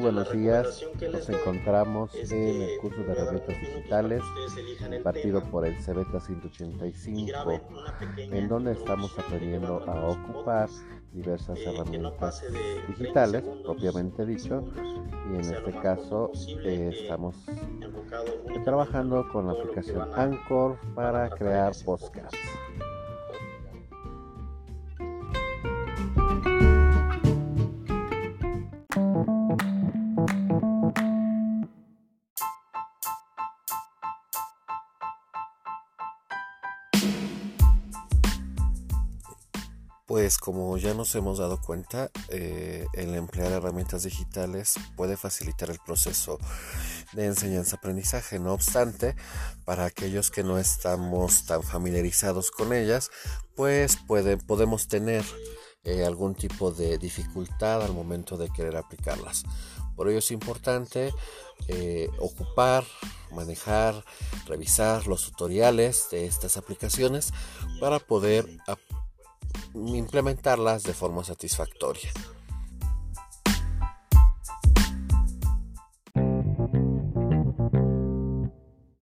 buenos días. Nos encontramos en el curso de herramientas digitales impartido por el CBTA 185, en donde estamos aprendiendo a ocupar diversas herramientas digitales, propiamente dicho, y en este caso eh, estamos trabajando con la aplicación Anchor para crear podcasts. Pues como ya nos hemos dado cuenta, eh, el emplear herramientas digitales puede facilitar el proceso de enseñanza-aprendizaje. No obstante, para aquellos que no estamos tan familiarizados con ellas, pues podemos tener eh, algún tipo de dificultad al momento de querer aplicarlas. Por ello es importante eh, ocupar, manejar, revisar los tutoriales de estas aplicaciones para poder implementarlas de forma satisfactoria.